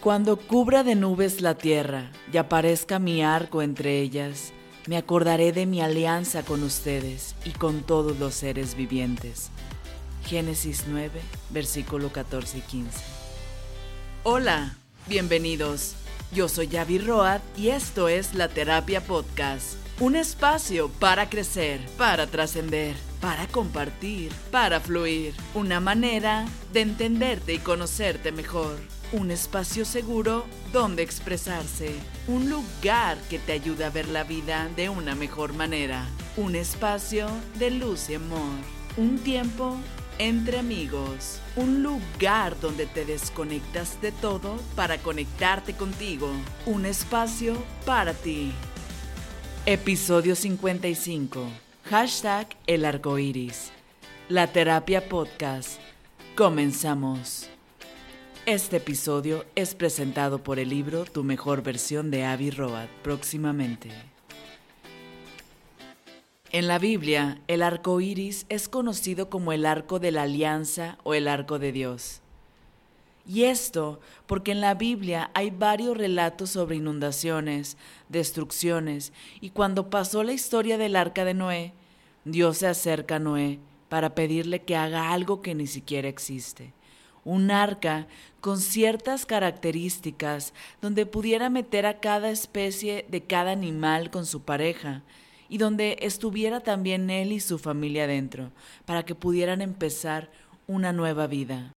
Cuando cubra de nubes la tierra y aparezca mi arco entre ellas, me acordaré de mi alianza con ustedes y con todos los seres vivientes. Génesis 9, versículo 14 y 15. Hola, bienvenidos. Yo soy Yavi Road y esto es La Terapia Podcast, un espacio para crecer, para trascender, para compartir, para fluir, una manera de entenderte y conocerte mejor. Un espacio seguro donde expresarse. Un lugar que te ayude a ver la vida de una mejor manera. Un espacio de luz y amor. Un tiempo entre amigos. Un lugar donde te desconectas de todo para conectarte contigo. Un espacio para ti. Episodio 55. Hashtag el arco iris. La terapia podcast. Comenzamos. Este episodio es presentado por el libro Tu mejor versión de Avi Road próximamente. En la Biblia, el arco iris es conocido como el arco de la alianza o el arco de Dios. Y esto porque en la Biblia hay varios relatos sobre inundaciones, destrucciones, y cuando pasó la historia del arca de Noé, Dios se acerca a Noé para pedirle que haga algo que ni siquiera existe un arca con ciertas características donde pudiera meter a cada especie de cada animal con su pareja y donde estuviera también él y su familia dentro, para que pudieran empezar una nueva vida.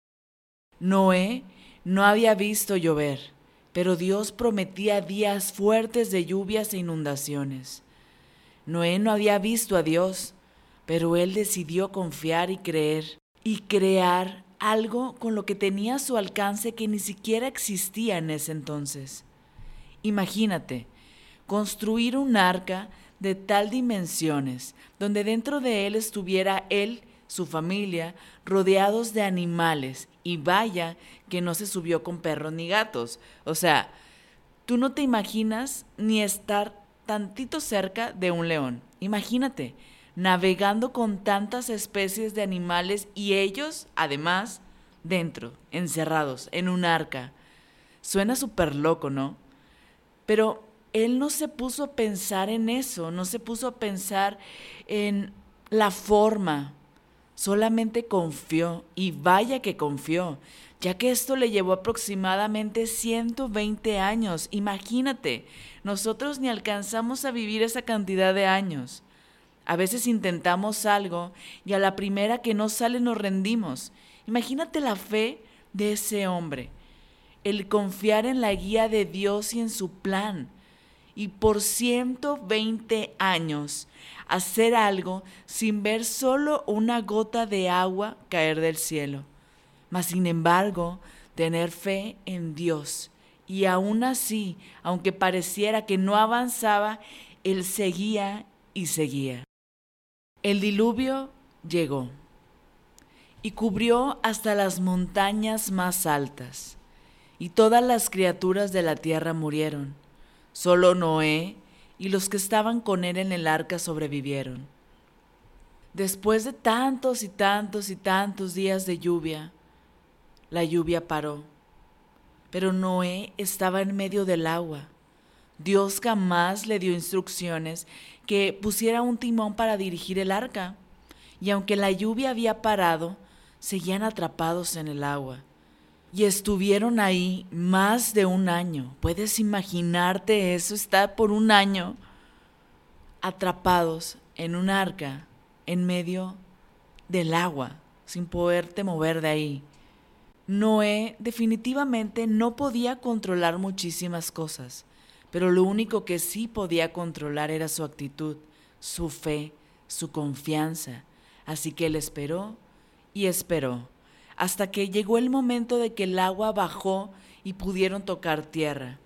Noé no había visto llover, pero Dios prometía días fuertes de lluvias e inundaciones. Noé no había visto a Dios, pero él decidió confiar y creer y crear algo con lo que tenía a su alcance que ni siquiera existía en ese entonces. Imagínate, construir un arca de tal dimensiones, donde dentro de él estuviera él, su familia, rodeados de animales, y vaya que no se subió con perros ni gatos. O sea, tú no te imaginas ni estar tantito cerca de un león. Imagínate, navegando con tantas especies de animales y ellos, además, dentro, encerrados, en un arca. Suena súper loco, ¿no? Pero él no se puso a pensar en eso, no se puso a pensar en la forma, solamente confió, y vaya que confió, ya que esto le llevó aproximadamente 120 años. Imagínate, nosotros ni alcanzamos a vivir esa cantidad de años. A veces intentamos algo y a la primera que no sale nos rendimos. Imagínate la fe de ese hombre, el confiar en la guía de Dios y en su plan. Y por 120 años hacer algo sin ver solo una gota de agua caer del cielo. Mas sin embargo, tener fe en Dios. Y aún así, aunque pareciera que no avanzaba, Él seguía y seguía. El diluvio llegó y cubrió hasta las montañas más altas, y todas las criaturas de la tierra murieron. Solo Noé y los que estaban con él en el arca sobrevivieron. Después de tantos y tantos y tantos días de lluvia, la lluvia paró. Pero Noé estaba en medio del agua. Dios jamás le dio instrucciones que pusiera un timón para dirigir el arca, y aunque la lluvia había parado, seguían atrapados en el agua. Y estuvieron ahí más de un año. ¿Puedes imaginarte eso? Estar por un año atrapados en un arca en medio del agua, sin poderte mover de ahí. Noé definitivamente no podía controlar muchísimas cosas pero lo único que sí podía controlar era su actitud, su fe, su confianza. Así que él esperó y esperó, hasta que llegó el momento de que el agua bajó y pudieron tocar tierra.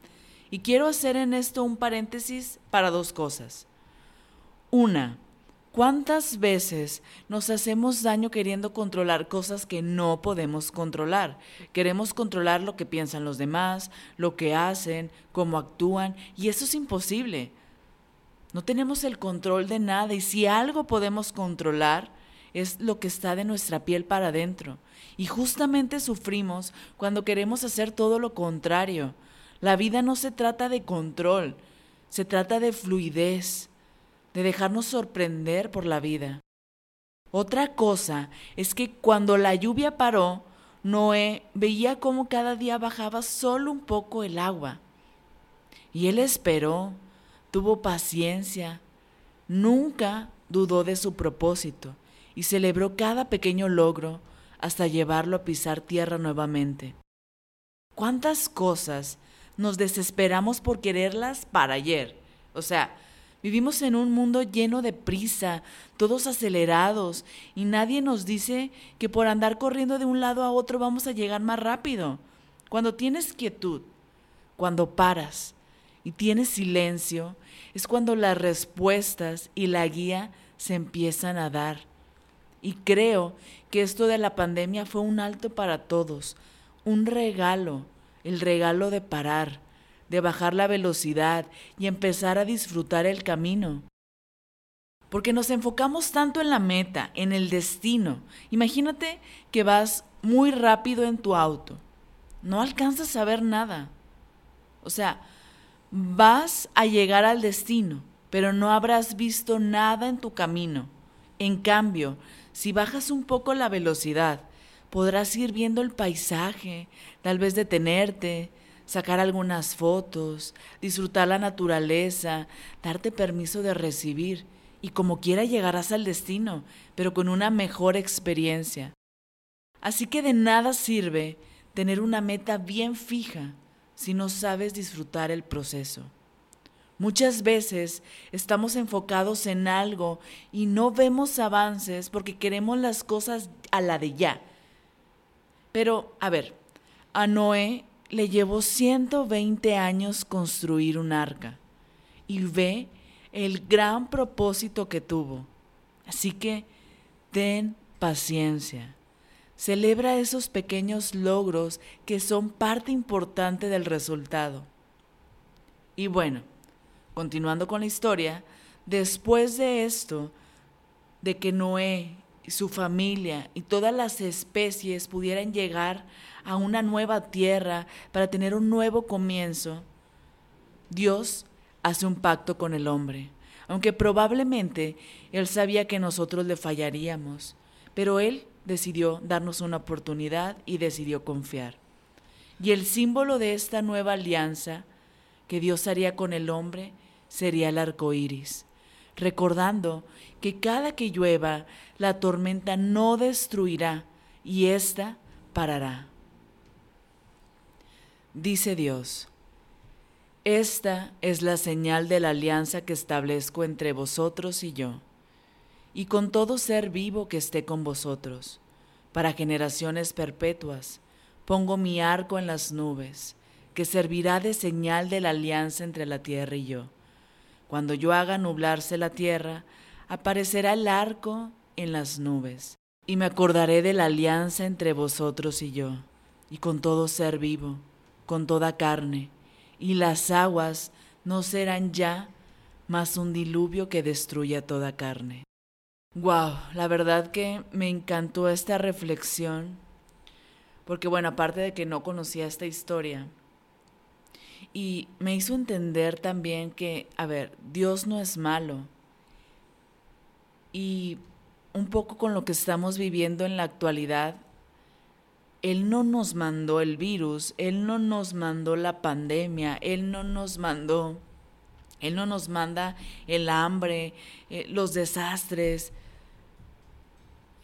Y quiero hacer en esto un paréntesis para dos cosas. Una, ¿Cuántas veces nos hacemos daño queriendo controlar cosas que no podemos controlar? Queremos controlar lo que piensan los demás, lo que hacen, cómo actúan, y eso es imposible. No tenemos el control de nada y si algo podemos controlar es lo que está de nuestra piel para adentro. Y justamente sufrimos cuando queremos hacer todo lo contrario. La vida no se trata de control, se trata de fluidez, de dejarnos sorprender por la vida. Otra cosa es que cuando la lluvia paró, Noé veía cómo cada día bajaba solo un poco el agua. Y él esperó, tuvo paciencia, nunca dudó de su propósito y celebró cada pequeño logro hasta llevarlo a pisar tierra nuevamente. ¿Cuántas cosas nos desesperamos por quererlas para ayer? O sea, Vivimos en un mundo lleno de prisa, todos acelerados, y nadie nos dice que por andar corriendo de un lado a otro vamos a llegar más rápido. Cuando tienes quietud, cuando paras y tienes silencio, es cuando las respuestas y la guía se empiezan a dar. Y creo que esto de la pandemia fue un alto para todos, un regalo, el regalo de parar de bajar la velocidad y empezar a disfrutar el camino. Porque nos enfocamos tanto en la meta, en el destino. Imagínate que vas muy rápido en tu auto. No alcanzas a ver nada. O sea, vas a llegar al destino, pero no habrás visto nada en tu camino. En cambio, si bajas un poco la velocidad, podrás ir viendo el paisaje, tal vez detenerte, sacar algunas fotos, disfrutar la naturaleza, darte permiso de recibir y como quiera llegarás al destino, pero con una mejor experiencia. Así que de nada sirve tener una meta bien fija si no sabes disfrutar el proceso. Muchas veces estamos enfocados en algo y no vemos avances porque queremos las cosas a la de ya. Pero, a ver, a Noé le llevó 120 años construir un arca y ve el gran propósito que tuvo. Así que ten paciencia. Celebra esos pequeños logros que son parte importante del resultado. Y bueno, continuando con la historia, después de esto, de que Noé su familia y todas las especies pudieran llegar a una nueva tierra para tener un nuevo comienzo, Dios hace un pacto con el hombre, aunque probablemente Él sabía que nosotros le fallaríamos, pero Él decidió darnos una oportunidad y decidió confiar. Y el símbolo de esta nueva alianza que Dios haría con el hombre sería el arco iris, recordando que cada que llueva, la tormenta no destruirá y ésta parará. Dice Dios, esta es la señal de la alianza que establezco entre vosotros y yo, y con todo ser vivo que esté con vosotros. Para generaciones perpetuas pongo mi arco en las nubes, que servirá de señal de la alianza entre la tierra y yo. Cuando yo haga nublarse la tierra, aparecerá el arco en las nubes, y me acordaré de la alianza entre vosotros y yo, y con todo ser vivo con toda carne, y las aguas no serán ya más un diluvio que destruya toda carne. Wow, la verdad que me encantó esta reflexión, porque bueno, aparte de que no conocía esta historia, y me hizo entender también que, a ver, Dios no es malo. Y un poco con lo que estamos viviendo en la actualidad, él no nos mandó el virus, Él no nos mandó la pandemia, Él no nos mandó, Él no nos manda el hambre, eh, los desastres.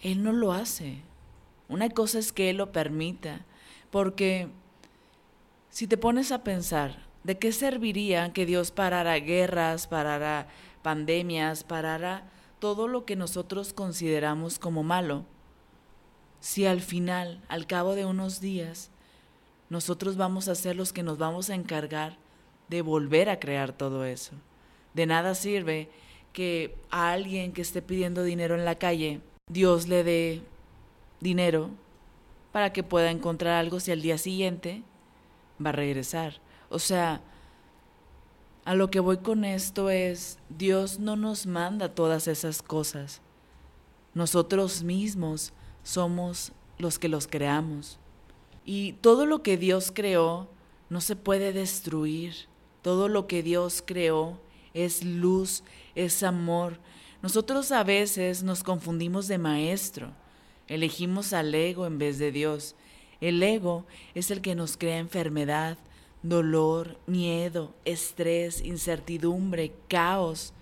Él no lo hace. Una cosa es que Él lo permita, porque si te pones a pensar, ¿de qué serviría que Dios parara guerras, parara pandemias, parara todo lo que nosotros consideramos como malo? si al final, al cabo de unos días, nosotros vamos a ser los que nos vamos a encargar de volver a crear todo eso. De nada sirve que a alguien que esté pidiendo dinero en la calle, Dios le dé dinero para que pueda encontrar algo si al día siguiente va a regresar. O sea, a lo que voy con esto es, Dios no nos manda todas esas cosas. Nosotros mismos somos los que los creamos. Y todo lo que Dios creó no se puede destruir. Todo lo que Dios creó es luz, es amor. Nosotros a veces nos confundimos de maestro. Elegimos al ego en vez de Dios. El ego es el que nos crea enfermedad, dolor, miedo, estrés, incertidumbre, caos.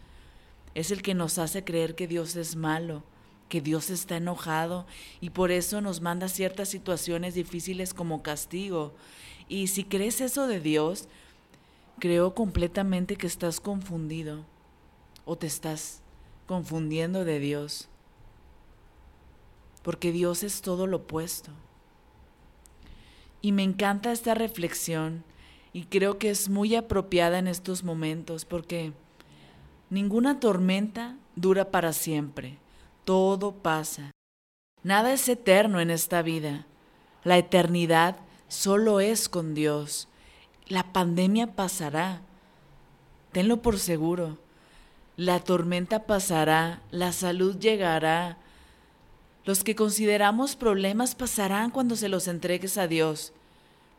Es el que nos hace creer que Dios es malo, que Dios está enojado y por eso nos manda ciertas situaciones difíciles como castigo. Y si crees eso de Dios, creo completamente que estás confundido o te estás confundiendo de Dios. Porque Dios es todo lo opuesto. Y me encanta esta reflexión y creo que es muy apropiada en estos momentos porque ninguna tormenta dura para siempre. Todo pasa. Nada es eterno en esta vida. La eternidad solo es con Dios. La pandemia pasará. Tenlo por seguro. La tormenta pasará, la salud llegará, los que consideramos problemas pasarán cuando se los entregues a Dios.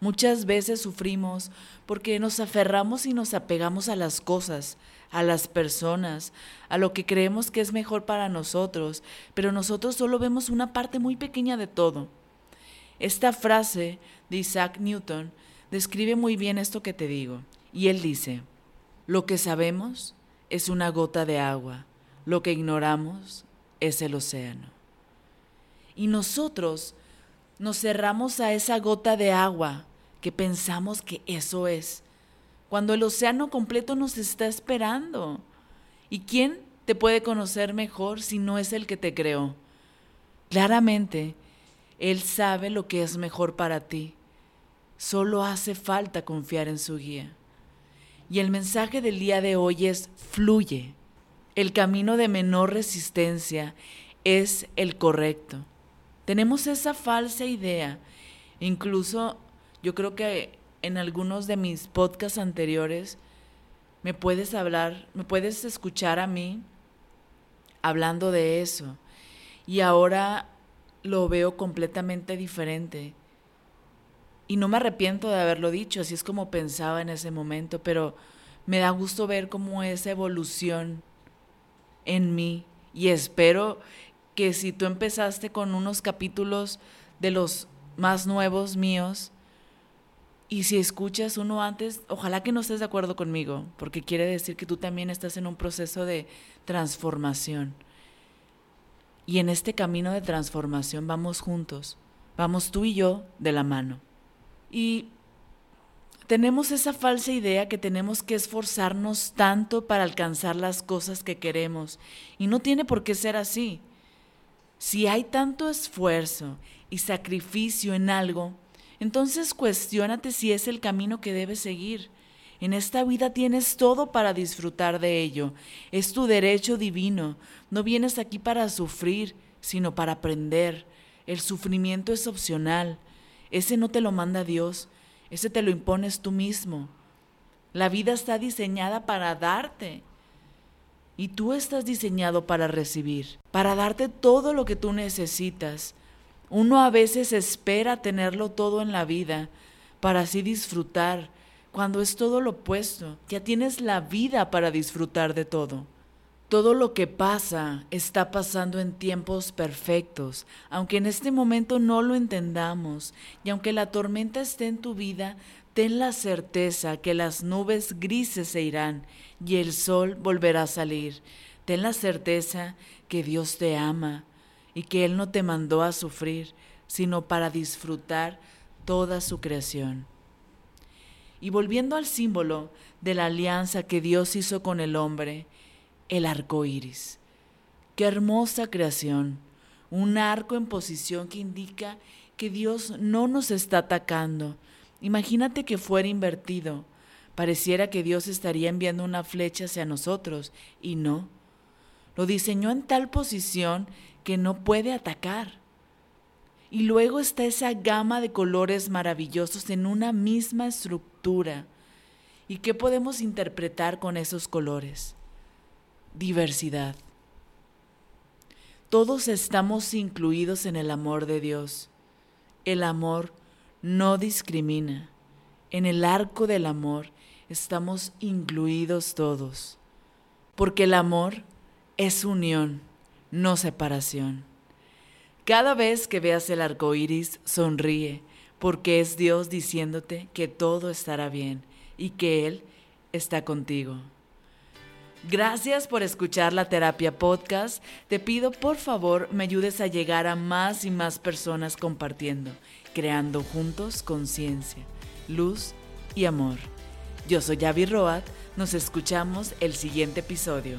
Muchas veces sufrimos porque nos aferramos y nos apegamos a las cosas, a las personas, a lo que creemos que es mejor para nosotros, pero nosotros solo vemos una parte muy pequeña de todo. Esta frase de Isaac Newton describe muy bien esto que te digo, y él dice, lo que sabemos es una gota de agua, lo que ignoramos es el océano. Y nosotros nos cerramos a esa gota de agua que pensamos que eso es, cuando el océano completo nos está esperando. ¿Y quién te puede conocer mejor si no es el que te creó? Claramente, Él sabe lo que es mejor para ti. Solo hace falta confiar en su guía. Y el mensaje del día de hoy es fluye. El camino de menor resistencia es el correcto. Tenemos esa falsa idea. Incluso yo creo que en algunos de mis podcasts anteriores me puedes hablar, me puedes escuchar a mí hablando de eso. Y ahora lo veo completamente diferente. Y no me arrepiento de haberlo dicho, así es como pensaba en ese momento, pero me da gusto ver cómo esa evolución en mí y espero que si tú empezaste con unos capítulos de los más nuevos míos, y si escuchas uno antes, ojalá que no estés de acuerdo conmigo, porque quiere decir que tú también estás en un proceso de transformación. Y en este camino de transformación vamos juntos, vamos tú y yo de la mano. Y tenemos esa falsa idea que tenemos que esforzarnos tanto para alcanzar las cosas que queremos, y no tiene por qué ser así. Si hay tanto esfuerzo y sacrificio en algo, entonces cuestiónate si es el camino que debes seguir. En esta vida tienes todo para disfrutar de ello. Es tu derecho divino. No vienes aquí para sufrir, sino para aprender. El sufrimiento es opcional. Ese no te lo manda Dios, ese te lo impones tú mismo. La vida está diseñada para darte y tú estás diseñado para recibir, para darte todo lo que tú necesitas. Uno a veces espera tenerlo todo en la vida para así disfrutar, cuando es todo lo opuesto. Ya tienes la vida para disfrutar de todo. Todo lo que pasa está pasando en tiempos perfectos, aunque en este momento no lo entendamos, y aunque la tormenta esté en tu vida, ten la certeza que las nubes grises se irán y el sol volverá a salir. Ten la certeza que Dios te ama y que Él no te mandó a sufrir, sino para disfrutar toda su creación. Y volviendo al símbolo de la alianza que Dios hizo con el hombre, el arco iris. Qué hermosa creación, un arco en posición que indica que Dios no nos está atacando, Imagínate que fuera invertido. Pareciera que Dios estaría enviando una flecha hacia nosotros y no. Lo diseñó en tal posición que no puede atacar. Y luego está esa gama de colores maravillosos en una misma estructura. ¿Y qué podemos interpretar con esos colores? Diversidad. Todos estamos incluidos en el amor de Dios. El amor no discrimina. En el arco del amor estamos incluidos todos. Porque el amor es unión, no separación. Cada vez que veas el arco iris, sonríe, porque es Dios diciéndote que todo estará bien y que Él está contigo. Gracias por escuchar la terapia podcast. Te pido por favor me ayudes a llegar a más y más personas compartiendo, creando juntos conciencia, luz y amor. Yo soy Yavi Roat, nos escuchamos el siguiente episodio.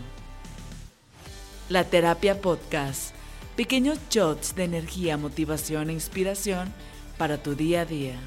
La terapia podcast, pequeños shots de energía, motivación e inspiración para tu día a día.